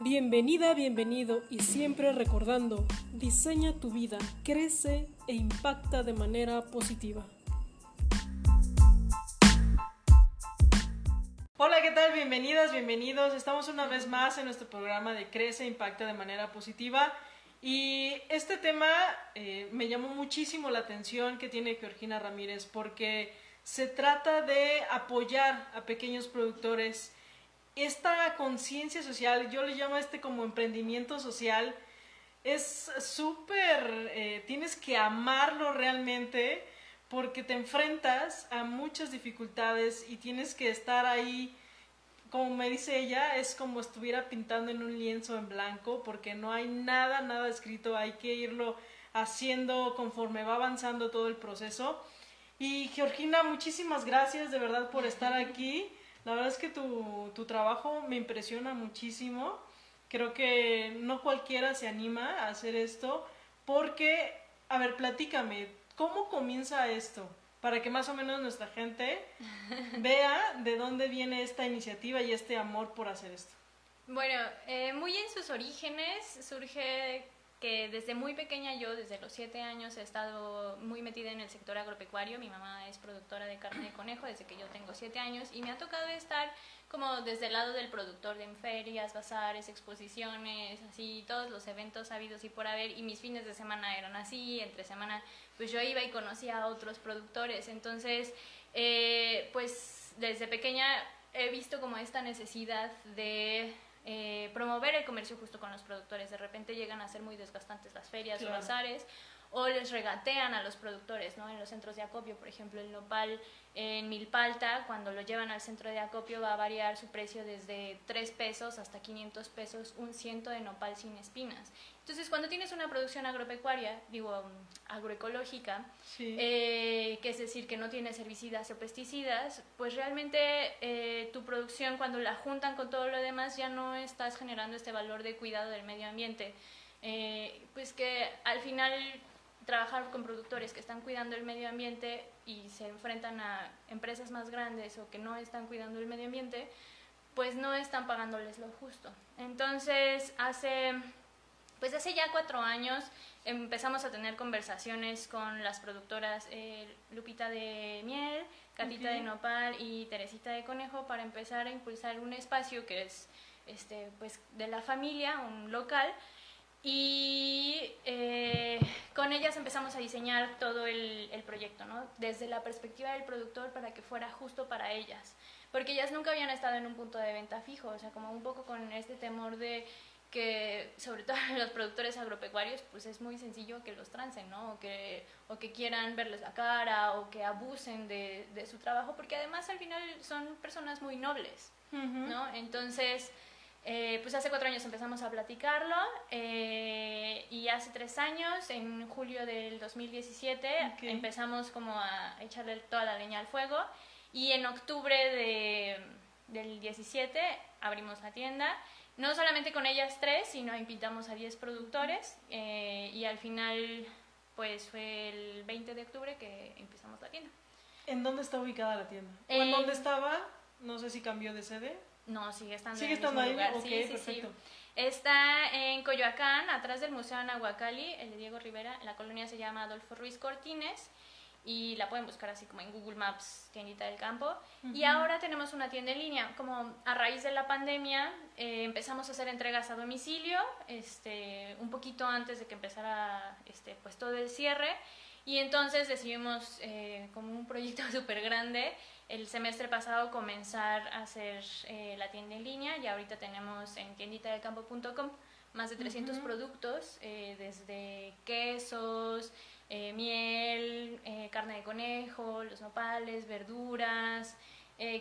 Bienvenida, bienvenido y siempre recordando, diseña tu vida, crece e impacta de manera positiva. Hola, ¿qué tal? Bienvenidas, bienvenidos. Estamos una vez más en nuestro programa de Crece e Impacta de manera positiva. Y este tema eh, me llamó muchísimo la atención que tiene Georgina Ramírez porque se trata de apoyar a pequeños productores esta conciencia social, yo le llamo a este como emprendimiento social, es súper, eh, tienes que amarlo realmente porque te enfrentas a muchas dificultades y tienes que estar ahí, como me dice ella, es como estuviera pintando en un lienzo en blanco porque no hay nada, nada escrito, hay que irlo haciendo conforme va avanzando todo el proceso. Y Georgina, muchísimas gracias de verdad por estar aquí. La verdad es que tu, tu trabajo me impresiona muchísimo. Creo que no cualquiera se anima a hacer esto porque, a ver, platícame, ¿cómo comienza esto? Para que más o menos nuestra gente vea de dónde viene esta iniciativa y este amor por hacer esto. Bueno, eh, muy en sus orígenes surge que desde muy pequeña yo, desde los siete años, he estado muy metida en el sector agropecuario. Mi mamá es productora de carne de conejo desde que yo tengo siete años y me ha tocado estar como desde el lado del productor de en ferias, bazares, exposiciones, así, todos los eventos habidos y por haber. Y mis fines de semana eran así, entre semana pues yo iba y conocía a otros productores. Entonces, eh, pues desde pequeña he visto como esta necesidad de eh, promover el comercio justo con los productores. De repente llegan a ser muy desgastantes las ferias, los bazares, o les regatean a los productores, ¿no? En los centros de acopio, por ejemplo, el nopal en Milpalta, cuando lo llevan al centro de acopio va a variar su precio desde 3 pesos hasta 500 pesos un ciento de nopal sin espinas. Entonces, cuando tienes una producción agropecuaria, digo, um, agroecológica, eh, que es decir, que no tiene herbicidas o pesticidas, pues realmente eh, tu producción, cuando la juntan con todo lo demás, ya no estás generando este valor de cuidado del medio ambiente. Eh, pues que al final trabajar con productores que están cuidando el medio ambiente y se enfrentan a empresas más grandes o que no están cuidando el medio ambiente, pues no están pagándoles lo justo. Entonces, hace pues hace ya cuatro años empezamos a tener conversaciones con las productoras eh, Lupita de Miel, Catita de Nopal y Teresita de Conejo para empezar a impulsar un espacio que es este, pues, de la familia, un local, y eh, con ellas empezamos a diseñar todo el, el, proyecto, ¿no? Desde la perspectiva del productor para que fuera justo para ellas. Porque ellas nunca habían estado en un punto de venta fijo, o sea, como un poco con este temor de que sobre todo los productores agropecuarios pues es muy sencillo que los trancen, ¿no? O que, o que quieran verles la cara o que abusen de, de su trabajo porque además al final son personas muy nobles, ¿no? Entonces, eh, pues hace cuatro años empezamos a platicarlo eh, y hace tres años, en julio del 2017, empezamos como a echarle toda la leña al fuego y en octubre de, del 17 abrimos la tienda no solamente con ellas tres, sino invitamos a 10 productores eh, y al final pues fue el 20 de octubre que empezamos la tienda. ¿En dónde está ubicada la tienda? ¿O en dónde estaba? No sé si cambió de sede. No, sigue estando ¿Sigue en el estando mismo ahí? lugar. Sí, perfecto. sí. Está en Coyoacán, atrás del Museo Anahuacalli, el de Diego Rivera. La colonia se llama Adolfo Ruiz Cortines y la pueden buscar así como en Google Maps, tiendita del campo. Y ahora tenemos una tienda en línea. Como a raíz de la pandemia eh, empezamos a hacer entregas a domicilio, este, un poquito antes de que empezara este, pues todo el cierre. Y entonces decidimos, eh, como un proyecto súper grande, el semestre pasado comenzar a hacer eh, la tienda en línea y ahorita tenemos en tienditadelcampo.com más de 300 productos, eh, desde quesos, eh, miel, carne de conejo, los nopales, verduras,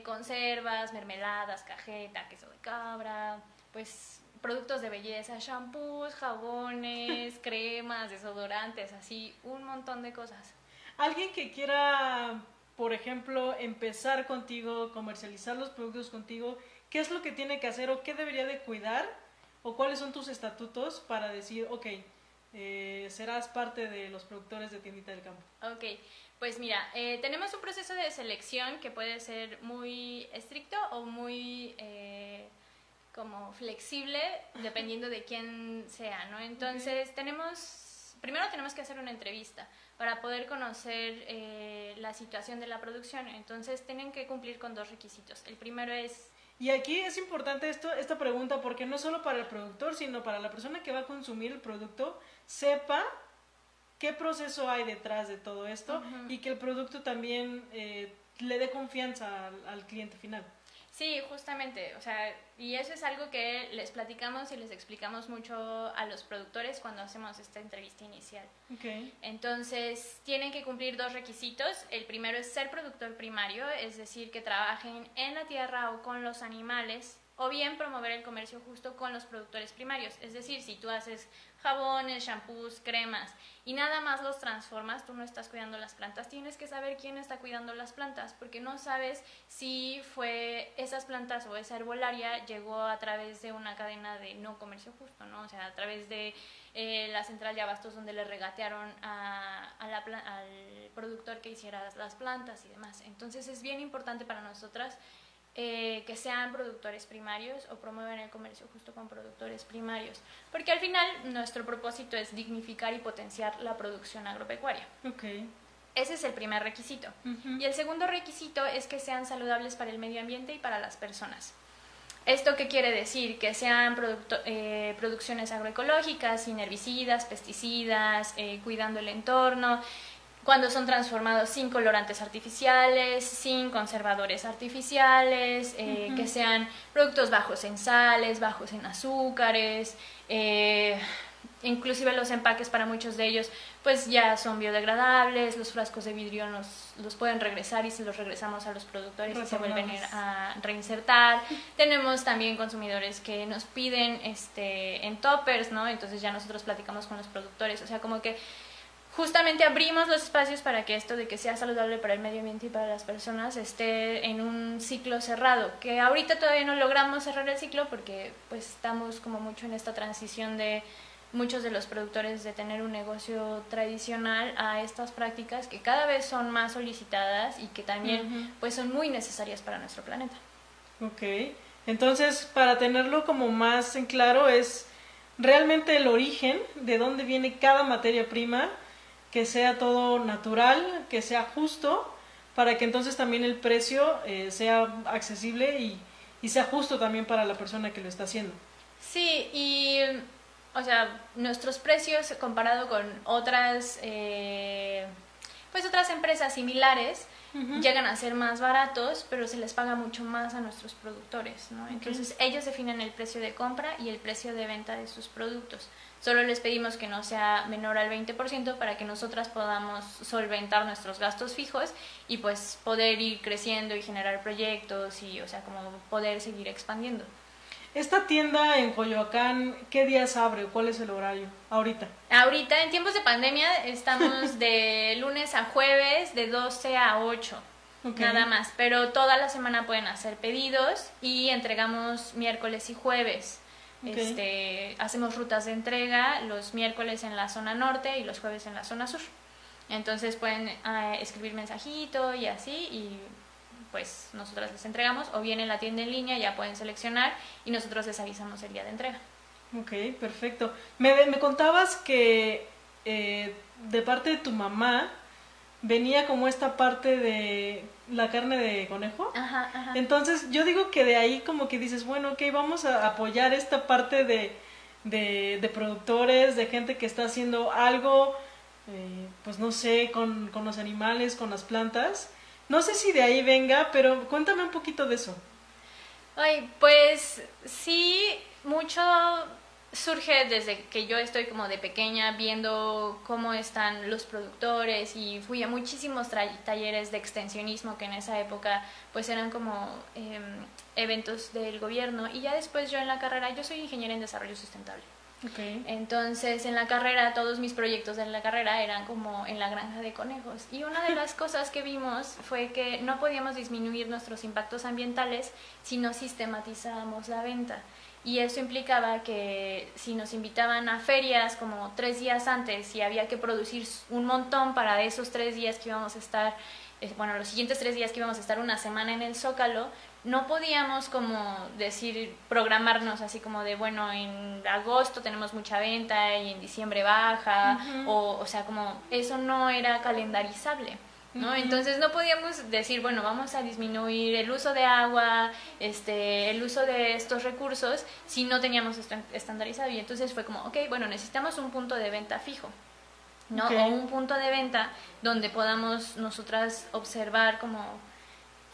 conservas, mermeladas, cajeta, queso de cabra, pues productos de belleza, shampoos, jabones, cremas, desodorantes, así un montón de cosas. Alguien que quiera, por ejemplo, empezar contigo, comercializar los productos contigo, ¿qué es lo que tiene que hacer o qué debería de cuidar? ¿O cuáles son tus estatutos para decir, ok, eh, serás parte de los productores de Tiendita del Campo? Ok, pues mira, eh, tenemos un proceso de selección que puede ser muy estricto o muy, eh, como flexible dependiendo de quién sea, ¿no? Entonces tenemos, primero tenemos que hacer una entrevista para poder conocer eh, la situación de la producción. Entonces tienen que cumplir con dos requisitos. El primero es... Y aquí es importante esto, esta pregunta porque no solo para el productor, sino para la persona que va a consumir el producto, sepa qué proceso hay detrás de todo esto y que el producto también eh, le dé confianza al cliente final. Sí, justamente, o sea, y eso es algo que les platicamos y les explicamos mucho a los productores cuando hacemos esta entrevista inicial. Okay. Entonces, tienen que cumplir dos requisitos. El primero es ser productor primario, es decir, que trabajen en la tierra o con los animales o bien promover el comercio justo con los productores primarios. Es decir, si tú haces jabones, shampoos, cremas y nada más los transformas, tú no estás cuidando las plantas. Tienes que saber quién está cuidando las plantas porque no sabes si fue esas plantas o esa herbolaria llegó a través de una cadena de no comercio justo, ¿no? O sea, a través de eh, la central de abastos donde le regatearon a, al productor que hiciera las plantas y demás. Entonces es bien importante para nosotras eh, que sean productores primarios o promuevan el comercio justo con productores primarios. Porque al final nuestro propósito es dignificar y potenciar la producción agropecuaria. Okay. Ese es el primer requisito. Y el segundo requisito es que sean saludables para el medio ambiente y para las personas. ¿Esto qué quiere decir? Que sean eh, producciones agroecológicas, sin herbicidas, pesticidas, eh, cuidando el entorno, cuando son transformados sin colorantes artificiales, sin conservadores artificiales, eh, que sean productos bajos en sales, bajos en azúcares, eh, inclusive los empaques para muchos de ellos pues ya son biodegradables, los frascos de vidrio nos, los pueden regresar y se los regresamos a los productores y se vuelven a reinsertar. Tenemos también consumidores que nos piden este en toppers, ¿no? Entonces ya nosotros platicamos con los productores, o sea, como que justamente abrimos los espacios para que esto de que sea saludable para el medio ambiente y para las personas esté en un ciclo cerrado, que ahorita todavía no logramos cerrar el ciclo porque pues estamos como mucho en esta transición de muchos de los productores de tener un negocio tradicional a estas prácticas que cada vez son más solicitadas y que también pues son muy necesarias para nuestro planeta. Ok, entonces para tenerlo como más en claro es realmente el origen de dónde viene cada materia prima, que sea todo natural, que sea justo, para que entonces también el precio eh, sea accesible y, sea justo también para la persona que lo está haciendo. Sí, y o sea, nuestros precios comparado con otras, eh, pues otras empresas similares, llegan a ser más baratos, pero se les paga mucho más a nuestros productores, ¿no? Entonces ellos definen el precio de compra y el precio de venta de sus productos. Solo les pedimos que no sea menor al 20% para que nosotras podamos solventar nuestros gastos fijos y pues poder ir creciendo y generar proyectos y, o sea, como poder seguir expandiendo. Esta tienda en Coyoacán, ¿qué días abre? ¿Cuál es el horario ahorita? Ahorita, en tiempos de pandemia, estamos de lunes a jueves, de 12 a 8. Nada más, pero toda la semana pueden hacer pedidos y entregamos miércoles y jueves. Este, hacemos rutas de entrega los miércoles en la zona norte y los jueves en la zona sur. Entonces pueden ah, escribir mensajito y así y pues nosotras les entregamos o bien en la tienda en línea ya pueden seleccionar y nosotros les avisamos el día de entrega. Ok, perfecto. Me, me contabas que eh, de parte de tu mamá venía como esta parte de la carne de conejo. Ajá, ajá. Entonces yo digo que de ahí como que dices, bueno, ok, vamos a apoyar esta parte de, de, productores, de gente que está haciendo algo, eh, pues no sé, con, con los animales, con las plantas. No sé si de ahí venga, pero cuéntame un poquito de eso. Ay, pues sí, mucho surge desde que yo estoy como de pequeña viendo cómo están los productores y fui a muchísimos talleres de extensionismo que en esa época pues eran como em, eventos del gobierno y ya después yo en la carrera, yo soy ingeniera en desarrollo sustentable. Okay. Entonces en la carrera, todos mis proyectos en la carrera eran como en la granja de conejos. Y una de las cosas que vimos fue que no podíamos disminuir nuestros impactos ambientales si no sistematizábamos la venta y eso implicaba que si nos invitaban a ferias como tres días antes y había que producir un montón para esos tres días que íbamos a estar bueno, los siguientes tres días que íbamos a estar una semana en el Zócalo, no podíamos como decir, programarnos así como de, bueno, en agosto tenemos mucha venta y en diciembre baja, o, o sea, como eso no era calendarizable. ¿no? Entonces no podíamos decir, bueno, vamos a disminuir el uso de agua, este, el uso de estos recursos si no teníamos estandarizado. Y entonces fue como, ok, bueno, necesitamos un punto de venta fijo. ¿no? O un punto de venta donde podamos nosotras observar como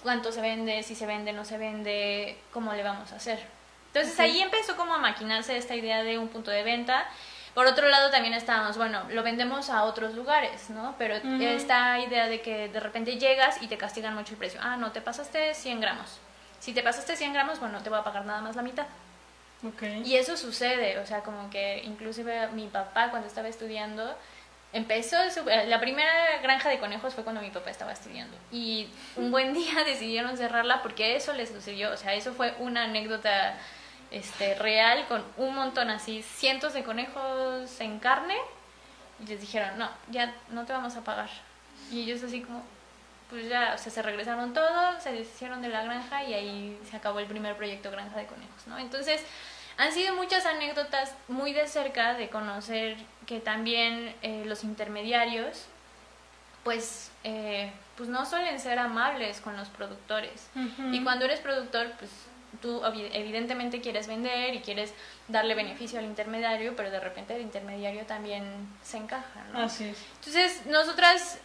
cuánto se vende, si se vende, no se vende, cómo le vamos a hacer. Entonces ahí empezó como a maquinarse esta idea de un punto de venta por otro lado también estábamos, bueno, lo vendemos a otros lugares, ¿no? Pero esta idea de que de repente llegas y te castigan mucho el precio. Ah, no, te pasaste 100 gramos. Si te pasaste 100 gramos, bueno, te voy a pagar nada más la mitad. Okay. Y eso sucede, o sea, como que inclusive mi papá cuando estaba estudiando, empezó, la primera granja de conejos fue cuando mi papá estaba estudiando. Y un buen día decidieron cerrarla porque eso les sucedió, o sea, eso fue una anécdota este, real con un montón así, cientos de conejos en carne. Y les dijeron, no, ya no te vamos a pagar. Y ellos así como, pues ya, o sea, se regresaron todos, se deshicieron de la granja y ahí se acabó el primer proyecto Granja de Conejos, ¿no? Entonces, han sido muchas anécdotas muy de cerca de conocer que también eh, los intermediarios, pues, eh, pues no suelen ser amables con los productores. Y cuando eres productor, pues tú evidentemente quieres vender y quieres darle beneficio al intermediario, pero de repente el intermediario también se encaja, ¿no? Así es. Entonces, nosotras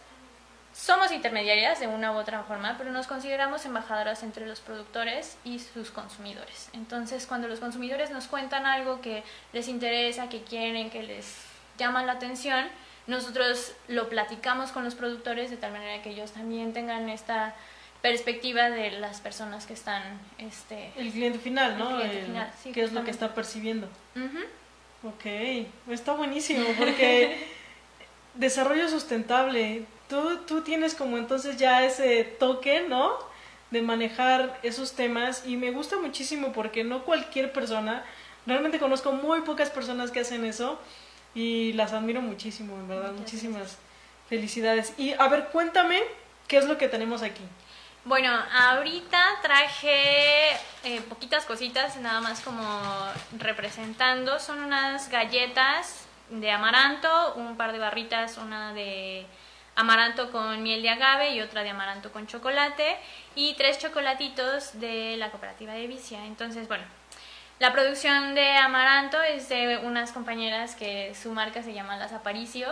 somos intermediarias de una u otra forma, pero nos consideramos embajadoras entre los productores y sus consumidores. Entonces, cuando los consumidores nos cuentan algo que les interesa, que quieren, que les llama la atención, nosotros lo platicamos con los productores de tal manera que ellos también tengan esta perspectiva de las personas que están este el cliente final no el final, sí, qué es lo que está percibiendo. Ok, está buenísimo porque desarrollo sustentable tú tú tienes como entonces ya ese toque no de manejar esos temas y me gusta muchísimo porque no cualquier persona realmente conozco muy pocas personas que hacen eso y las admiro muchísimo en verdad muchísimas felicidades y a ver cuéntame qué es lo que tenemos aquí bueno, ahorita traje eh, poquitas cositas, nada más como representando. Son unas galletas de amaranto, un par de barritas, una de amaranto con miel de agave y otra de amaranto con chocolate y tres chocolatitos de la cooperativa de Vicia. Entonces, bueno, la producción de amaranto es de unas compañeras que su marca se llama Las Aparicio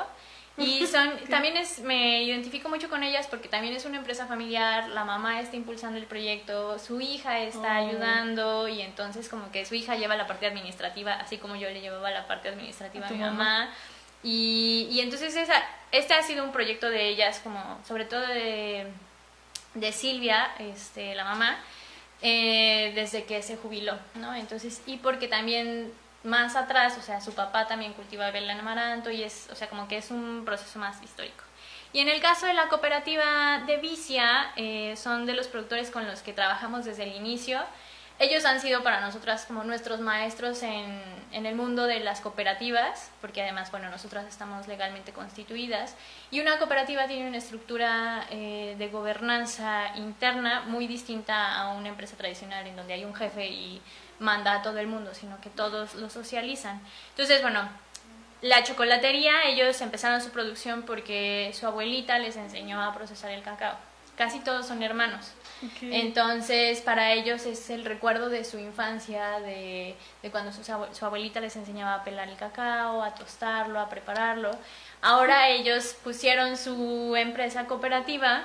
y son, también es, me identifico mucho con ellas porque también es una empresa familiar, la mamá está impulsando el proyecto, su hija está oh. ayudando y entonces como que su hija lleva la parte administrativa, así como yo le llevaba la parte administrativa a, mi mamá. Y, y entonces esa, este ha sido un proyecto de ellas, como sobre todo de, de Silvia, este, la mamá, eh, desde que se jubiló, ¿no? Entonces, y porque también más atrás, o sea, su papá también cultivaba el amaranto y es, o sea, como que es un proceso más histórico. Y en el caso de la cooperativa de Vicia, eh, son de los productores con los que trabajamos desde el inicio. Ellos han sido para nosotras como nuestros maestros en, el mundo de las cooperativas, porque además, bueno, nosotras estamos legalmente constituidas. Y una cooperativa tiene una estructura eh, de gobernanza interna muy distinta a una empresa tradicional en donde hay un jefe y manda a todo el mundo, sino que todos lo socializan. Entonces, bueno, la chocolatería, ellos empezaron su producción porque su abuelita les enseñó a procesar el cacao. Casi todos son hermanos. Entonces, para ellos es el recuerdo de su infancia, de, de cuando su, su, abuelita les enseñaba a pelar el cacao, a tostarlo, a prepararlo. Ahora ellos pusieron su empresa cooperativa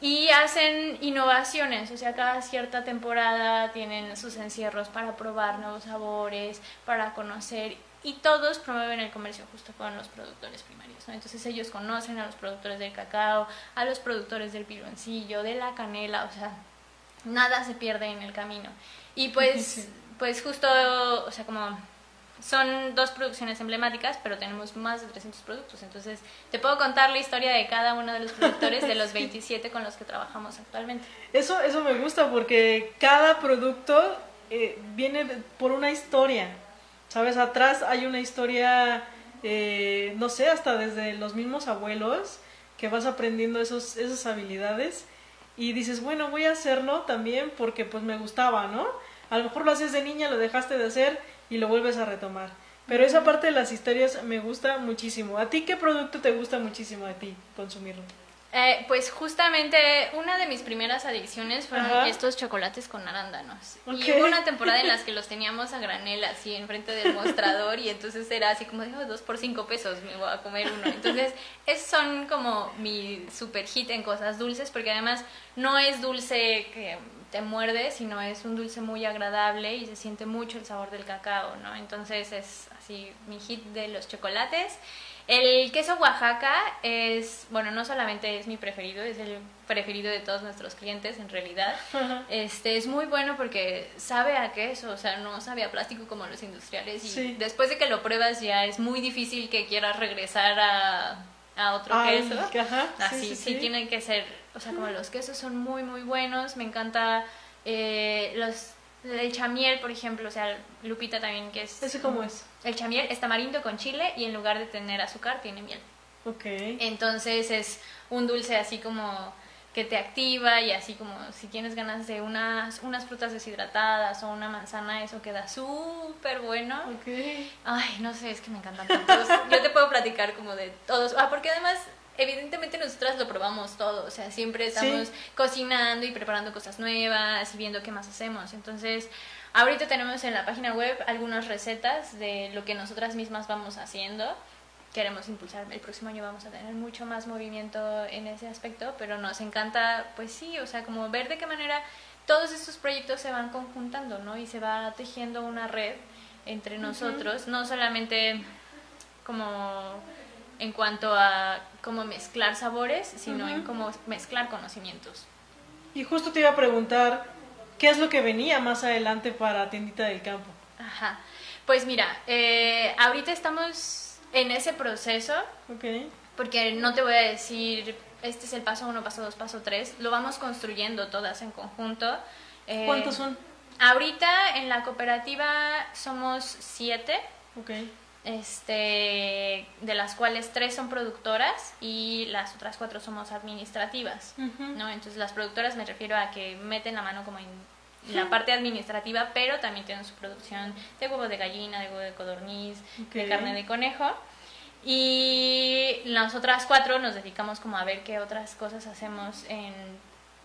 y hacen innovaciones, o sea, cada cierta temporada tienen sus encierros para probar nuevos sabores, para conocer y todos promueven el comercio justo con los productores primarios. ¿no? Entonces ellos conocen a los productores del cacao, a los productores del piloncillo, de la canela, o sea, nada se pierde en el camino. Y pues, pues justo, o sea, como son dos producciones emblemáticas, pero tenemos más de 300 productos. Entonces, te puedo contar la historia de cada uno de los productores de los 27 con los que trabajamos actualmente. Eso, eso me gusta porque cada producto eh, viene por una historia. ¿Sabes? Atrás hay una historia, eh, no sé, hasta desde los mismos abuelos que vas aprendiendo esos, esas habilidades y dices, bueno, voy a hacerlo también porque pues me gustaba, ¿no? A lo mejor lo haces de niña, lo dejaste de hacer y lo vuelves a retomar. Pero esa parte de las historias me gusta muchísimo. ¿A ti qué producto te gusta muchísimo a ti consumirlo? Eh, pues justamente una de mis primeras adicciones fueron estos chocolates con arándanos. Y hubo una temporada en las que los teníamos a granel así enfrente del mostrador y entonces era así como, digo, dos por cinco pesos, me voy a comer uno. Entonces, esos son como mi super hit en cosas dulces porque además no es dulce que te muerde, sino es un dulce muy agradable y se siente mucho el sabor del cacao, ¿no? Entonces es así mi hit de los chocolates. El queso Oaxaca es, bueno, no solamente es mi preferido, es el preferido de todos nuestros clientes en realidad. Este es muy bueno porque sabe a queso, o sea, no sabe a plástico como los industriales y después de que lo pruebas ya es muy difícil que quieras regresar a, a otro queso. Así sí, tienen que ser, o sea, como los quesos son muy muy buenos, me encanta eh, los el chamiel, por ejemplo, o sea, Lupita también que es... ¿Ese cómo es? El chamiel es tamarindo con chile y en lugar de tener azúcar tiene miel. Ok. Entonces es un dulce así como que te activa y así como si tienes ganas de unas, unas frutas deshidratadas o una manzana, eso queda súper bueno. Ok. Ay, no sé, es que me encantan todos. Yo te puedo platicar como de todos. Ah, porque además evidentemente nosotras lo probamos todo, o sea, siempre estamos cocinando y preparando cosas nuevas y viendo qué más hacemos. Entonces, ahorita tenemos en la página web algunas recetas de lo que nosotras mismas vamos haciendo. Queremos impulsar, el próximo año vamos a tener mucho más movimiento en ese aspecto, pero nos encanta, pues sí, o sea, como ver de qué manera todos estos proyectos se van conjuntando, ¿no? Y se va tejiendo una red entre nosotros, no solamente como en cuanto a cómo mezclar sabores, sino en cómo mezclar conocimientos. Y justo te iba a preguntar, ¿qué es lo que venía más adelante para Tiendita del Campo? Ajá. Pues mira, eh, ahorita estamos en ese proceso. Okay. Porque no te voy a decir, este es el paso uno, paso dos, paso tres. Lo vamos construyendo todas en conjunto. Eh, ¿Cuántos son? Ahorita en la cooperativa somos siete. Okay este, de las cuales tres son productoras y las otras cuatro somos administrativas, ¿no? Entonces las productoras me refiero a que meten la mano como en la parte administrativa, pero también tienen su producción de huevo de gallina, de huevo de codorniz, de carne de conejo. Y las otras cuatro nos dedicamos como a ver qué otras cosas hacemos en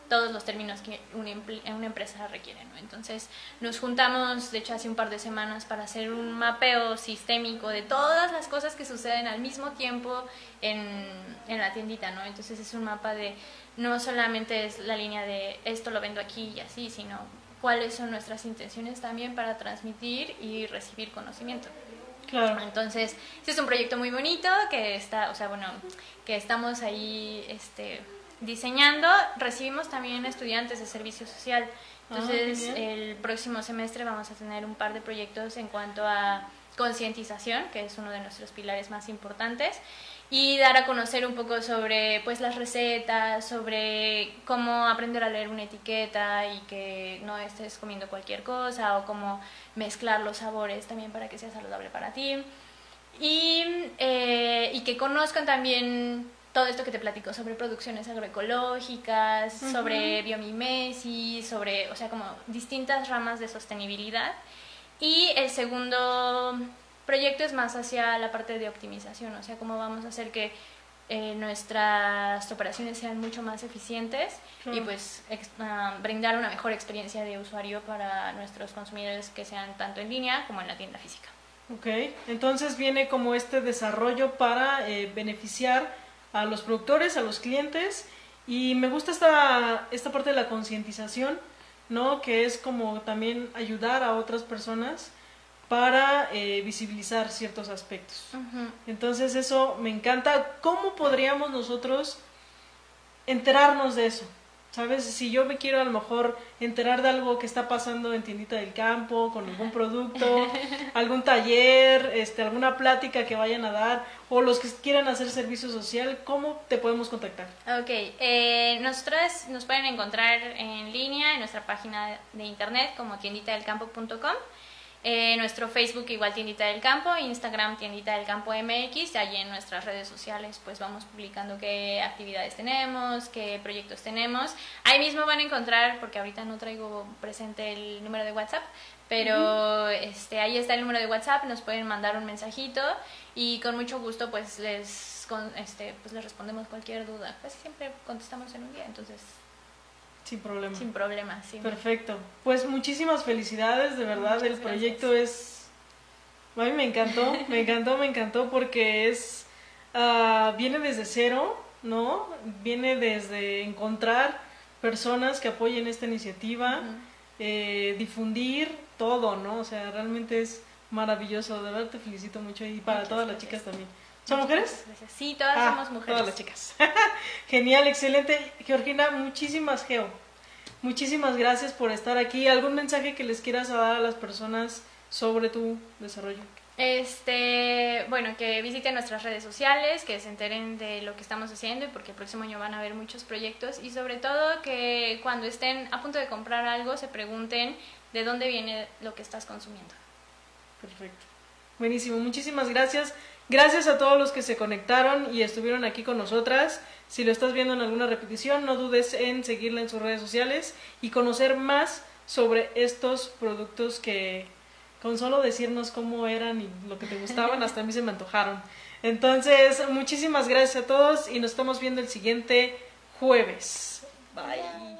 todos los términos que una, una empresa requiere. ¿no? Entonces nos juntamos, de hecho hace un par de semanas, para hacer un mapeo sistémico de todas las cosas que suceden al mismo tiempo en, en la tiendita. ¿no? Entonces es un mapa de no solamente es la línea de esto lo vendo aquí y así, sino cuáles son nuestras intenciones también para transmitir y recibir conocimiento. Claro. Entonces, es un proyecto muy bonito que está, o sea, bueno, que estamos ahí este diseñando, recibimos también estudiantes de servicio social. Ah, Entonces, el próximo semestre vamos a tener un par de proyectos en cuanto a concientización, que es uno de nuestros pilares más importantes, y dar a conocer un poco sobre pues las recetas, sobre cómo aprender a leer una etiqueta y que no estés comiendo cualquier cosa o cómo mezclar los sabores también para que sea saludable para ti. Y, eh, y que conozcan también todo esto que te platico sobre producciones agroecológicas, sobre biomimesis, sobre, o sea, como distintas ramas de sostenibilidad. Y el segundo proyecto es más hacia la parte de optimización, o sea, cómo vamos a hacer que eh, nuestras operaciones sean mucho más eficientes y pues ah, brindar una mejor experiencia de usuario para nuestros consumidores que sean tanto en línea como en la tienda física. Ok, entonces viene como este desarrollo para eh, beneficiar a los productores, a los clientes y me gusta esta, esta parte de la concientización, ¿no? Que es como también ayudar a otras personas para eh, visibilizar ciertos aspectos. Entonces eso me encanta. ¿Cómo podríamos nosotros enterarnos de eso? ¿Sabes? Si yo me quiero a lo mejor enterar de algo que está pasando en tiendita del campo, con algún producto, algún taller, este, alguna plática que vayan a dar, o los que quieran hacer servicio social, ¿cómo te podemos contactar? Ok, eh, nosotras nos pueden encontrar en línea en nuestra página de internet como tienditadelcampo.com Eh, nuestro Facebook igual Tiendita del Campo, Instagram Tiendita del Campo MX, allí en nuestras redes sociales pues vamos publicando qué actividades tenemos, qué proyectos tenemos. Ahí mismo van a encontrar, porque ahorita no traigo presente el número de WhatsApp, pero este, ahí está el número de WhatsApp, nos pueden mandar un mensajito y con mucho gusto pues les, con, este, pues les respondemos cualquier duda. Pues siempre contestamos en un día, entonces sin problema. Sin problema, sí. Perfecto. Pues muchísimas felicidades, de verdad. el proyecto es. A mí me encantó, me encantó, me encantó porque es. Uh, viene desde cero, ¿no? Viene desde encontrar personas que apoyen esta iniciativa, eh, difundir todo, ¿no? O sea, realmente es maravilloso. De verdad te felicito mucho y para todas las chicas también. ¿Son mujeres? Sí, todas ah, somos mujeres. Todas las chicas. Genial, excelente. Georgina, muchísimas, Geo. Muchísimas gracias por estar aquí. ¿Algún mensaje que les quieras dar a las personas sobre tu desarrollo? Este, bueno, que visiten nuestras redes sociales, que se enteren de lo que estamos haciendo y porque el próximo año van a haber muchos proyectos y sobre todo que cuando estén a punto de comprar algo se pregunten de dónde viene lo que estás consumiendo. Perfecto. Buenísimo, muchísimas gracias. Gracias a todos los que se conectaron y estuvieron aquí con nosotras. Si lo estás viendo en alguna repetición, no dudes en seguirla en sus redes sociales y conocer más sobre estos productos que con solo decirnos cómo eran y lo que te gustaban, hasta a mí se me antojaron. Entonces, muchísimas gracias a todos y nos estamos viendo el siguiente jueves. Bye.